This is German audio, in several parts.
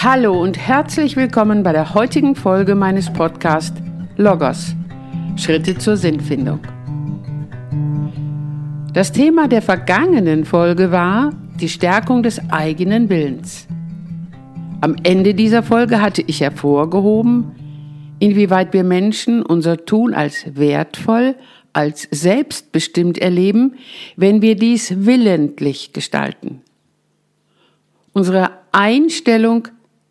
Hallo und herzlich willkommen bei der heutigen Folge meines Podcasts Logos Schritte zur Sinnfindung. Das Thema der vergangenen Folge war die Stärkung des eigenen Willens. Am Ende dieser Folge hatte ich hervorgehoben, inwieweit wir Menschen unser Tun als wertvoll, als selbstbestimmt erleben, wenn wir dies willentlich gestalten. Unsere Einstellung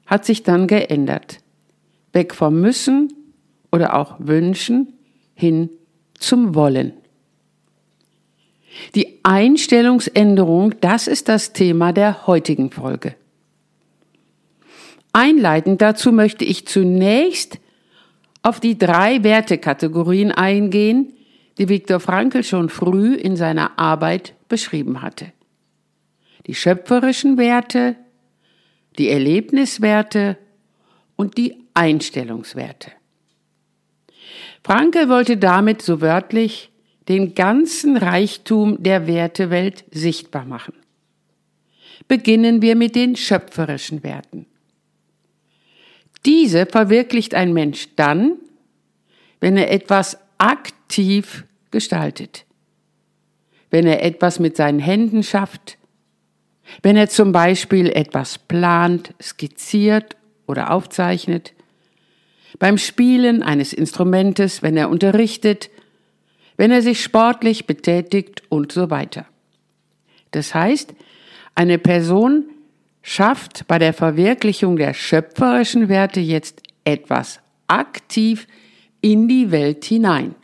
hat sich dann geändert. Weg vom Müssen oder auch Wünschen hin zum Wollen. Die Einstellungsänderung, das ist das Thema der heutigen Folge. Einleitend dazu möchte ich zunächst auf die drei Wertekategorien eingehen, die Viktor Frankl schon früh in seiner Arbeit beschrieben hatte. Die schöpferischen Werte, die Erlebniswerte und die Einstellungswerte. Franke wollte damit so wörtlich den ganzen Reichtum der Wertewelt sichtbar machen. Beginnen wir mit den schöpferischen Werten. Diese verwirklicht ein Mensch dann, wenn er etwas aktiv gestaltet, wenn er etwas mit seinen Händen schafft, wenn er zum Beispiel etwas plant, skizziert oder aufzeichnet, beim Spielen eines Instrumentes, wenn er unterrichtet, wenn er sich sportlich betätigt und so weiter. Das heißt, eine Person schafft bei der Verwirklichung der schöpferischen Werte jetzt etwas aktiv in die Welt hinein.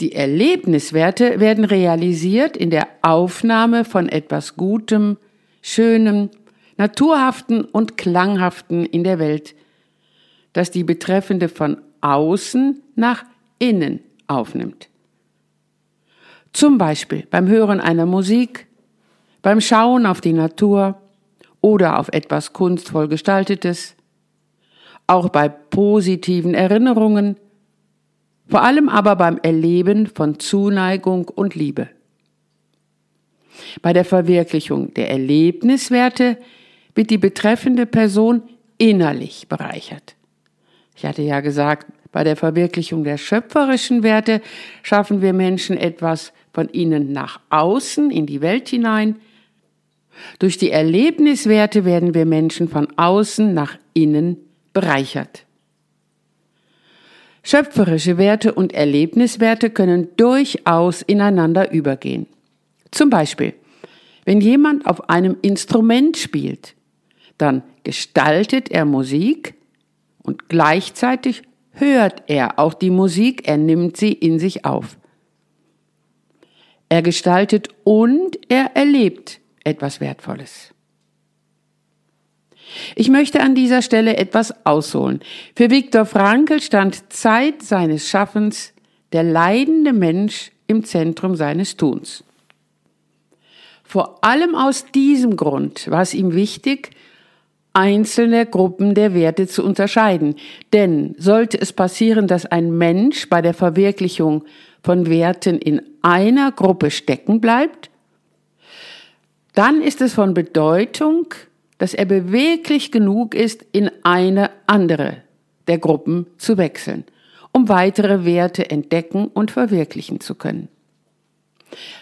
Die Erlebniswerte werden realisiert in der Aufnahme von etwas Gutem, Schönem, Naturhaften und Klanghaften in der Welt, das die Betreffende von außen nach innen aufnimmt. Zum Beispiel beim Hören einer Musik, beim Schauen auf die Natur oder auf etwas kunstvoll gestaltetes, auch bei positiven Erinnerungen, vor allem aber beim Erleben von Zuneigung und Liebe. Bei der Verwirklichung der Erlebniswerte wird die betreffende Person innerlich bereichert. Ich hatte ja gesagt, bei der Verwirklichung der schöpferischen Werte schaffen wir Menschen etwas von innen nach außen in die Welt hinein. Durch die Erlebniswerte werden wir Menschen von außen nach innen bereichert. Schöpferische Werte und Erlebniswerte können durchaus ineinander übergehen. Zum Beispiel, wenn jemand auf einem Instrument spielt, dann gestaltet er Musik und gleichzeitig hört er auch die Musik, er nimmt sie in sich auf. Er gestaltet und er erlebt etwas Wertvolles. Ich möchte an dieser Stelle etwas ausholen. Für Viktor Frankl stand Zeit seines Schaffens der leidende Mensch im Zentrum seines Tuns. Vor allem aus diesem Grund war es ihm wichtig, einzelne Gruppen der Werte zu unterscheiden. Denn sollte es passieren, dass ein Mensch bei der Verwirklichung von Werten in einer Gruppe stecken bleibt, dann ist es von Bedeutung, dass er beweglich genug ist, in eine andere der Gruppen zu wechseln, um weitere Werte entdecken und verwirklichen zu können.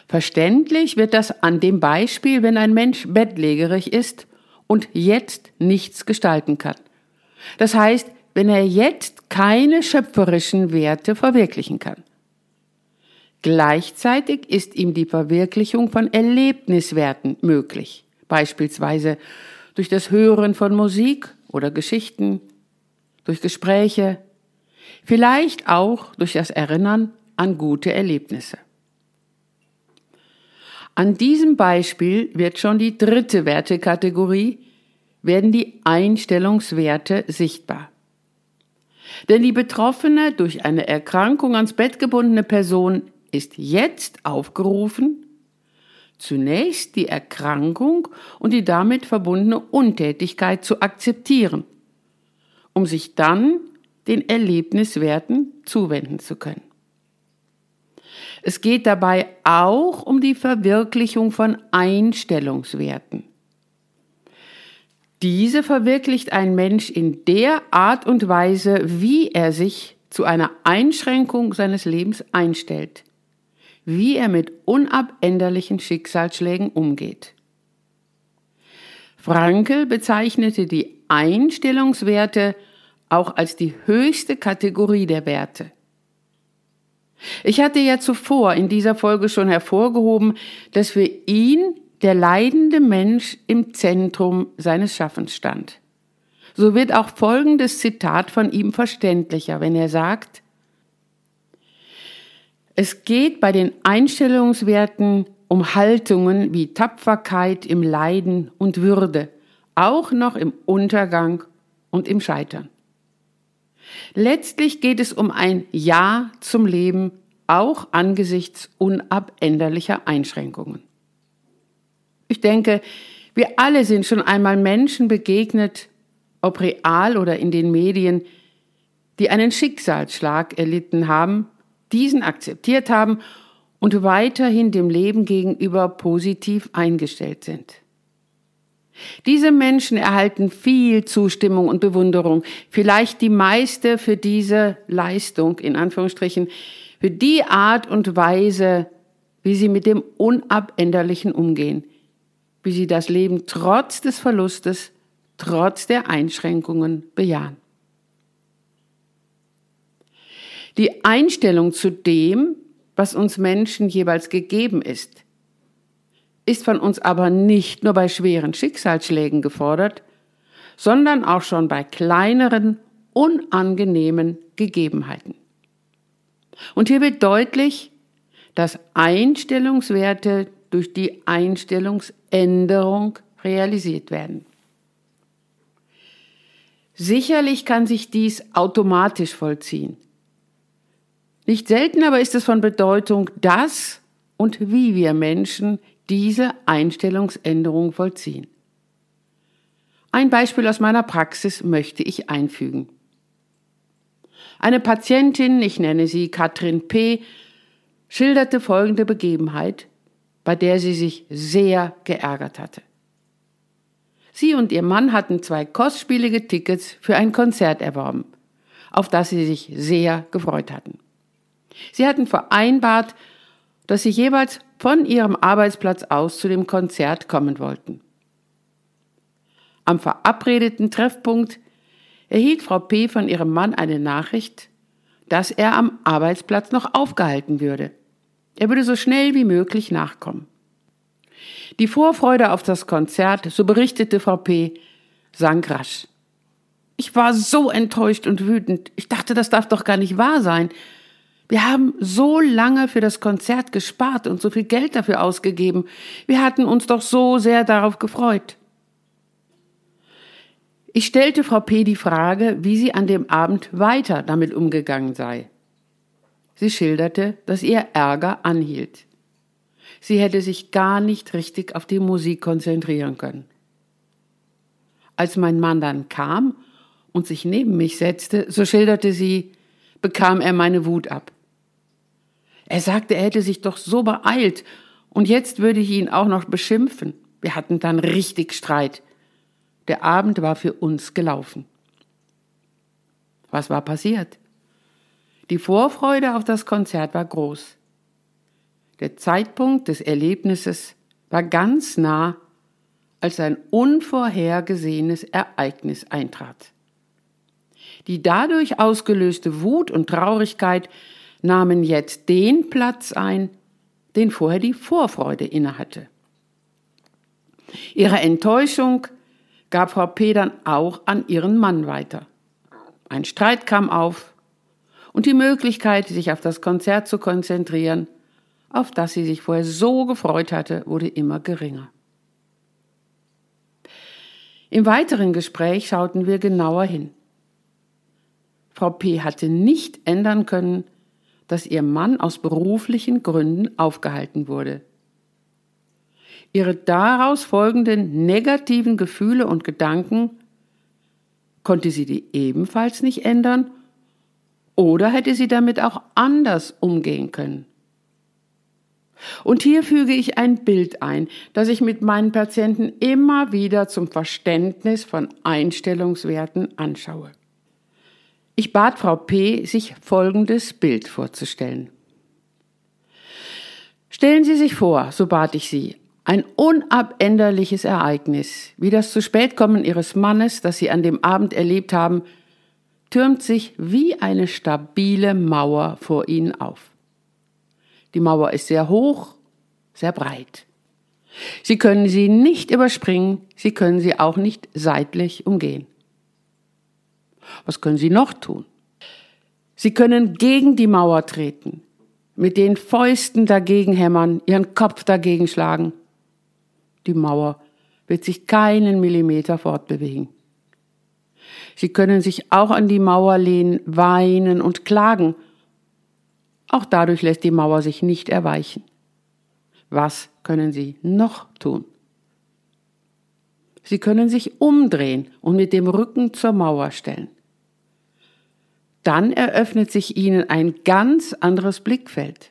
Verständlich wird das an dem Beispiel, wenn ein Mensch bettlägerig ist und jetzt nichts gestalten kann. Das heißt, wenn er jetzt keine schöpferischen Werte verwirklichen kann. Gleichzeitig ist ihm die Verwirklichung von Erlebniswerten möglich, beispielsweise durch das Hören von Musik oder Geschichten, durch Gespräche, vielleicht auch durch das Erinnern an gute Erlebnisse. An diesem Beispiel wird schon die dritte Wertekategorie, werden die Einstellungswerte sichtbar. Denn die betroffene, durch eine Erkrankung ans Bett gebundene Person ist jetzt aufgerufen, zunächst die Erkrankung und die damit verbundene Untätigkeit zu akzeptieren, um sich dann den Erlebniswerten zuwenden zu können. Es geht dabei auch um die Verwirklichung von Einstellungswerten. Diese verwirklicht ein Mensch in der Art und Weise, wie er sich zu einer Einschränkung seines Lebens einstellt, wie er mit unabänderlichen Schicksalsschlägen umgeht. Frankel bezeichnete die Einstellungswerte auch als die höchste Kategorie der Werte. Ich hatte ja zuvor in dieser Folge schon hervorgehoben, dass für ihn der leidende Mensch im Zentrum seines Schaffens stand. So wird auch folgendes Zitat von ihm verständlicher, wenn er sagt, es geht bei den Einstellungswerten um Haltungen wie Tapferkeit im Leiden und Würde, auch noch im Untergang und im Scheitern. Letztlich geht es um ein Ja zum Leben, auch angesichts unabänderlicher Einschränkungen. Ich denke, wir alle sind schon einmal Menschen begegnet, ob real oder in den Medien, die einen Schicksalsschlag erlitten haben, diesen akzeptiert haben und weiterhin dem Leben gegenüber positiv eingestellt sind. Diese Menschen erhalten viel Zustimmung und Bewunderung, vielleicht die meiste für diese Leistung, in Anführungsstrichen, für die Art und Weise, wie sie mit dem Unabänderlichen umgehen, wie sie das Leben trotz des Verlustes, trotz der Einschränkungen bejahen. Die Einstellung zu dem, was uns Menschen jeweils gegeben ist, ist von uns aber nicht nur bei schweren Schicksalsschlägen gefordert, sondern auch schon bei kleineren, unangenehmen Gegebenheiten. Und hier wird deutlich, dass Einstellungswerte durch die Einstellungsänderung realisiert werden. Sicherlich kann sich dies automatisch vollziehen. Nicht selten aber ist es von Bedeutung, dass und wie wir Menschen diese Einstellungsänderung vollziehen. Ein Beispiel aus meiner Praxis möchte ich einfügen. Eine Patientin, ich nenne sie Katrin P., schilderte folgende Begebenheit, bei der sie sich sehr geärgert hatte. Sie und ihr Mann hatten zwei kostspielige Tickets für ein Konzert erworben, auf das sie sich sehr gefreut hatten. Sie hatten vereinbart, dass sie jeweils von ihrem Arbeitsplatz aus zu dem Konzert kommen wollten. Am verabredeten Treffpunkt erhielt Frau P. von ihrem Mann eine Nachricht, dass er am Arbeitsplatz noch aufgehalten würde. Er würde so schnell wie möglich nachkommen. Die Vorfreude auf das Konzert, so berichtete Frau P., sank rasch. Ich war so enttäuscht und wütend. Ich dachte, das darf doch gar nicht wahr sein. Wir haben so lange für das Konzert gespart und so viel Geld dafür ausgegeben. Wir hatten uns doch so sehr darauf gefreut. Ich stellte Frau P. die Frage, wie sie an dem Abend weiter damit umgegangen sei. Sie schilderte, dass ihr Ärger anhielt. Sie hätte sich gar nicht richtig auf die Musik konzentrieren können. Als mein Mann dann kam und sich neben mich setzte, so schilderte sie, bekam er meine Wut ab. Er sagte, er hätte sich doch so beeilt und jetzt würde ich ihn auch noch beschimpfen. Wir hatten dann richtig Streit. Der Abend war für uns gelaufen. Was war passiert? Die Vorfreude auf das Konzert war groß. Der Zeitpunkt des Erlebnisses war ganz nah, als ein unvorhergesehenes Ereignis eintrat. Die dadurch ausgelöste Wut und Traurigkeit nahmen jetzt den Platz ein, den vorher die Vorfreude innehatte. Ihre Enttäuschung gab Frau P. dann auch an ihren Mann weiter. Ein Streit kam auf und die Möglichkeit, sich auf das Konzert zu konzentrieren, auf das sie sich vorher so gefreut hatte, wurde immer geringer. Im weiteren Gespräch schauten wir genauer hin. Frau P. hatte nicht ändern können, dass ihr Mann aus beruflichen Gründen aufgehalten wurde. Ihre daraus folgenden negativen Gefühle und Gedanken konnte sie die ebenfalls nicht ändern oder hätte sie damit auch anders umgehen können. Und hier füge ich ein Bild ein, das ich mit meinen Patienten immer wieder zum Verständnis von Einstellungswerten anschaue. Ich bat Frau P., sich folgendes Bild vorzustellen. Stellen Sie sich vor, so bat ich Sie, ein unabänderliches Ereignis, wie das zu Spätkommen Ihres Mannes, das Sie an dem Abend erlebt haben, türmt sich wie eine stabile Mauer vor Ihnen auf. Die Mauer ist sehr hoch, sehr breit. Sie können sie nicht überspringen, Sie können sie auch nicht seitlich umgehen. Was können Sie noch tun? Sie können gegen die Mauer treten, mit den Fäusten dagegen hämmern, Ihren Kopf dagegen schlagen. Die Mauer wird sich keinen Millimeter fortbewegen. Sie können sich auch an die Mauer lehnen, weinen und klagen auch dadurch lässt die Mauer sich nicht erweichen. Was können Sie noch tun? Sie können sich umdrehen und mit dem Rücken zur Mauer stellen. Dann eröffnet sich Ihnen ein ganz anderes Blickfeld.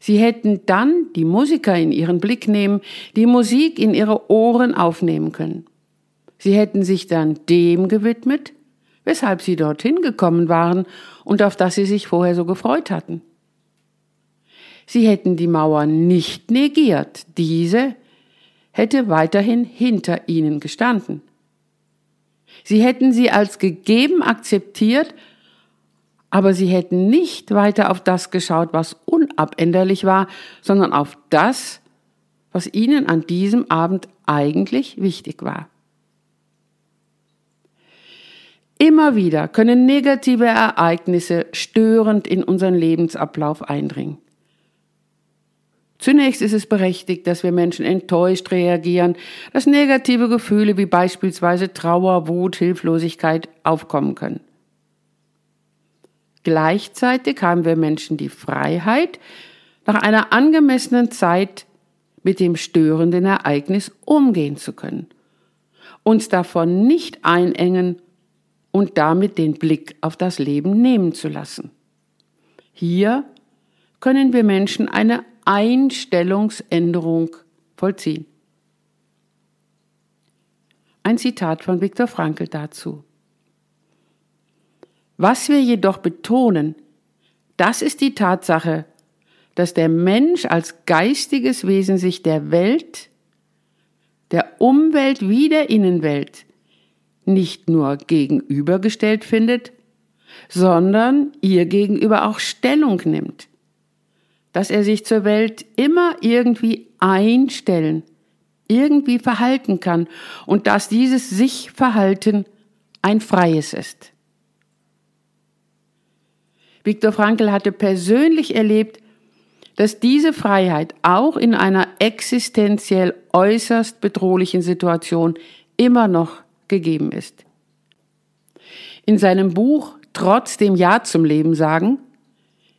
Sie hätten dann die Musiker in Ihren Blick nehmen, die Musik in Ihre Ohren aufnehmen können. Sie hätten sich dann dem gewidmet, weshalb sie dorthin gekommen waren und auf das sie sich vorher so gefreut hatten. Sie hätten die Mauer nicht negiert, diese hätte weiterhin hinter ihnen gestanden. Sie hätten sie als gegeben akzeptiert, aber sie hätten nicht weiter auf das geschaut, was unabänderlich war, sondern auf das, was ihnen an diesem Abend eigentlich wichtig war. Immer wieder können negative Ereignisse störend in unseren Lebensablauf eindringen. Zunächst ist es berechtigt, dass wir Menschen enttäuscht reagieren, dass negative Gefühle wie beispielsweise Trauer, Wut, Hilflosigkeit aufkommen können. Gleichzeitig haben wir Menschen die Freiheit, nach einer angemessenen Zeit mit dem störenden Ereignis umgehen zu können, uns davon nicht einengen und damit den Blick auf das Leben nehmen zu lassen. Hier können wir Menschen eine Einstellungsänderung vollziehen. Ein Zitat von Viktor Frankl dazu. Was wir jedoch betonen, das ist die Tatsache, dass der Mensch als geistiges Wesen sich der Welt, der Umwelt wie der Innenwelt nicht nur gegenübergestellt findet, sondern ihr gegenüber auch Stellung nimmt. Dass er sich zur Welt immer irgendwie einstellen, irgendwie verhalten kann und dass dieses sich Verhalten ein freies ist. Viktor Frankl hatte persönlich erlebt, dass diese Freiheit auch in einer existenziell äußerst bedrohlichen Situation immer noch gegeben ist. In seinem Buch Trotzdem Ja zum Leben sagen,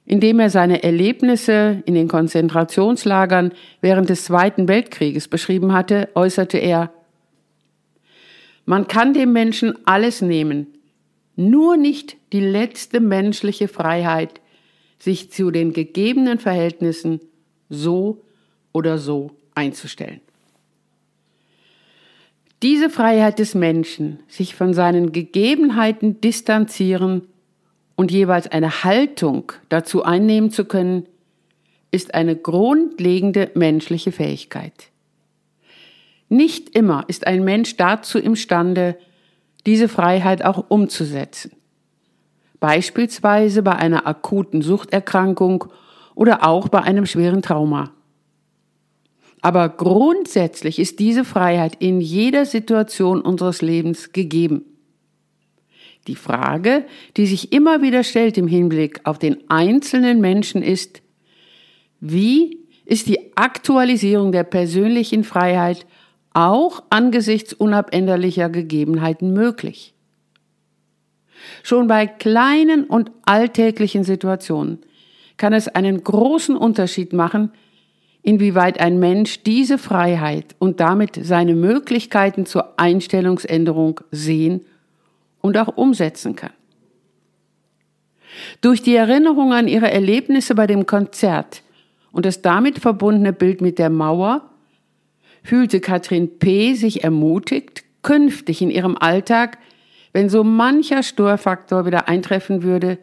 in dem er seine Erlebnisse in den Konzentrationslagern während des Zweiten Weltkrieges beschrieben hatte, äußerte er, man kann dem Menschen alles nehmen, nur nicht die letzte menschliche Freiheit, sich zu den gegebenen Verhältnissen so oder so einzustellen. Diese Freiheit des Menschen, sich von seinen Gegebenheiten distanzieren und jeweils eine Haltung dazu einnehmen zu können, ist eine grundlegende menschliche Fähigkeit. Nicht immer ist ein Mensch dazu imstande, diese Freiheit auch umzusetzen. Beispielsweise bei einer akuten Suchterkrankung oder auch bei einem schweren Trauma. Aber grundsätzlich ist diese Freiheit in jeder Situation unseres Lebens gegeben. Die Frage, die sich immer wieder stellt im Hinblick auf den einzelnen Menschen ist, wie ist die Aktualisierung der persönlichen Freiheit auch angesichts unabänderlicher Gegebenheiten möglich? Schon bei kleinen und alltäglichen Situationen kann es einen großen Unterschied machen, inwieweit ein Mensch diese Freiheit und damit seine Möglichkeiten zur Einstellungsänderung sehen und auch umsetzen kann. Durch die Erinnerung an ihre Erlebnisse bei dem Konzert und das damit verbundene Bild mit der Mauer fühlte Katrin P. sich ermutigt, künftig in ihrem Alltag, wenn so mancher Störfaktor wieder eintreffen würde,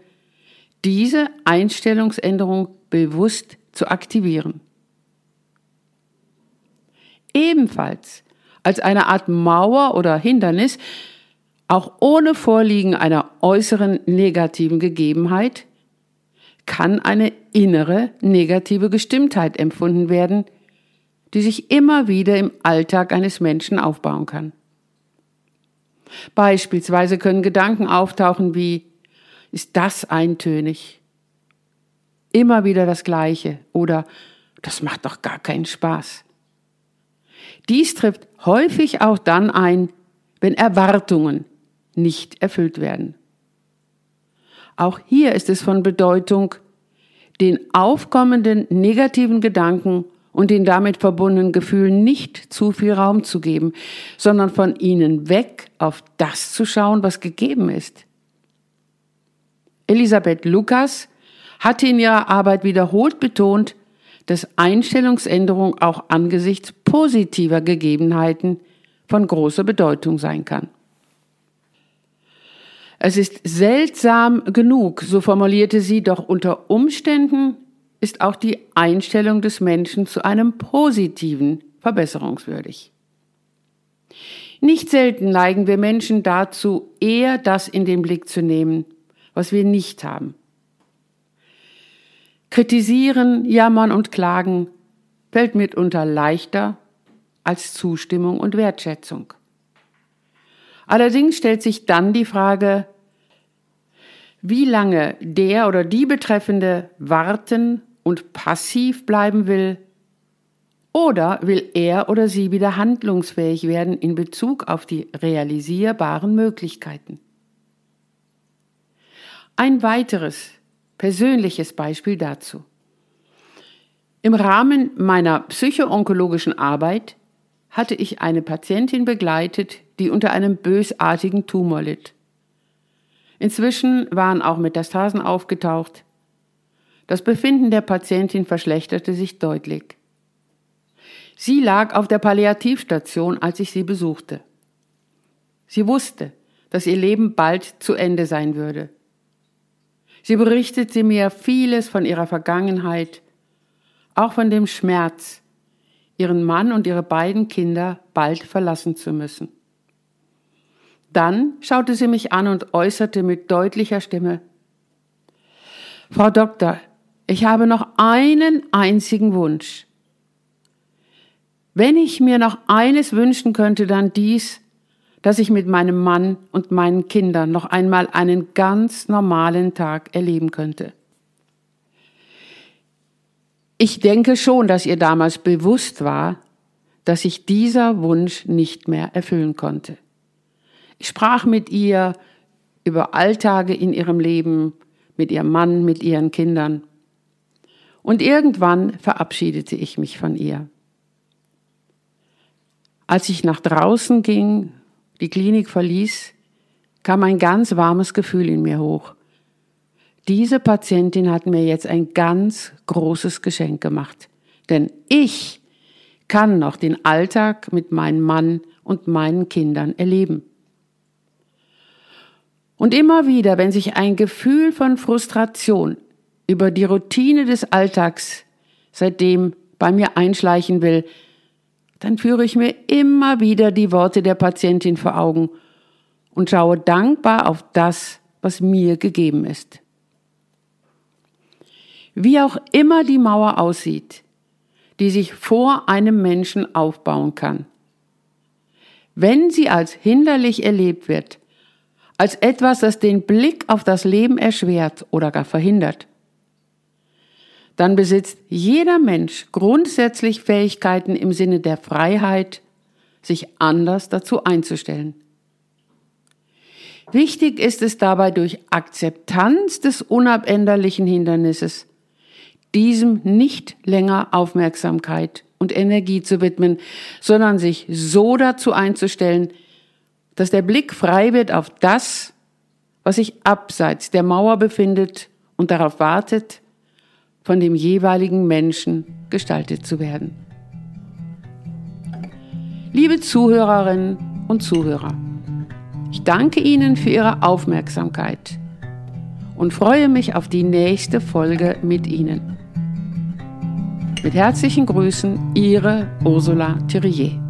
diese Einstellungsänderung bewusst zu aktivieren. Ebenfalls als eine Art Mauer oder Hindernis, auch ohne Vorliegen einer äußeren negativen Gegebenheit, kann eine innere negative Gestimmtheit empfunden werden, die sich immer wieder im Alltag eines Menschen aufbauen kann. Beispielsweise können Gedanken auftauchen wie, ist das eintönig? Immer wieder das Gleiche oder das macht doch gar keinen Spaß. Dies trifft häufig auch dann ein, wenn Erwartungen nicht erfüllt werden. Auch hier ist es von Bedeutung, den aufkommenden negativen Gedanken und den damit verbundenen Gefühlen nicht zu viel Raum zu geben, sondern von ihnen weg auf das zu schauen, was gegeben ist. Elisabeth Lukas hatte in ihrer Arbeit wiederholt betont, dass Einstellungsänderung auch angesichts positiver Gegebenheiten von großer Bedeutung sein kann. Es ist seltsam genug, so formulierte sie, doch unter Umständen ist auch die Einstellung des Menschen zu einem positiven verbesserungswürdig. Nicht selten neigen wir Menschen dazu, eher das in den Blick zu nehmen, was wir nicht haben. Kritisieren, jammern und klagen fällt mitunter leichter als Zustimmung und Wertschätzung. Allerdings stellt sich dann die Frage, wie lange der oder die Betreffende warten und passiv bleiben will, oder will er oder sie wieder handlungsfähig werden in Bezug auf die realisierbaren Möglichkeiten? Ein weiteres persönliches Beispiel dazu. Im Rahmen meiner psychoonkologischen Arbeit hatte ich eine Patientin begleitet, die unter einem bösartigen Tumor litt. Inzwischen waren auch Metastasen aufgetaucht. Das Befinden der Patientin verschlechterte sich deutlich. Sie lag auf der Palliativstation, als ich sie besuchte. Sie wusste, dass ihr Leben bald zu Ende sein würde. Sie berichtete mir vieles von ihrer Vergangenheit, auch von dem Schmerz, ihren Mann und ihre beiden Kinder bald verlassen zu müssen. Dann schaute sie mich an und äußerte mit deutlicher Stimme Frau Doktor, ich habe noch einen einzigen Wunsch. Wenn ich mir noch eines wünschen könnte, dann dies, dass ich mit meinem Mann und meinen Kindern noch einmal einen ganz normalen Tag erleben könnte. Ich denke schon, dass ihr damals bewusst war, dass sich dieser Wunsch nicht mehr erfüllen konnte. Ich sprach mit ihr über Alltage in ihrem Leben, mit ihrem Mann, mit ihren Kindern. Und irgendwann verabschiedete ich mich von ihr. Als ich nach draußen ging, die Klinik verließ, kam ein ganz warmes Gefühl in mir hoch. Diese Patientin hat mir jetzt ein ganz großes Geschenk gemacht. Denn ich kann noch den Alltag mit meinem Mann und meinen Kindern erleben. Und immer wieder, wenn sich ein Gefühl von Frustration über die Routine des Alltags seitdem bei mir einschleichen will, dann führe ich mir immer wieder die Worte der Patientin vor Augen und schaue dankbar auf das, was mir gegeben ist. Wie auch immer die Mauer aussieht, die sich vor einem Menschen aufbauen kann. Wenn sie als hinderlich erlebt wird, als etwas, das den Blick auf das Leben erschwert oder gar verhindert, dann besitzt jeder Mensch grundsätzlich Fähigkeiten im Sinne der Freiheit, sich anders dazu einzustellen. Wichtig ist es dabei durch Akzeptanz des unabänderlichen Hindernisses diesem nicht länger Aufmerksamkeit und Energie zu widmen, sondern sich so dazu einzustellen, dass der Blick frei wird auf das, was sich abseits der Mauer befindet und darauf wartet, von dem jeweiligen Menschen gestaltet zu werden. Liebe Zuhörerinnen und Zuhörer, ich danke Ihnen für Ihre Aufmerksamkeit und freue mich auf die nächste Folge mit Ihnen. Mit herzlichen Grüßen, Ihre Ursula Thierrier.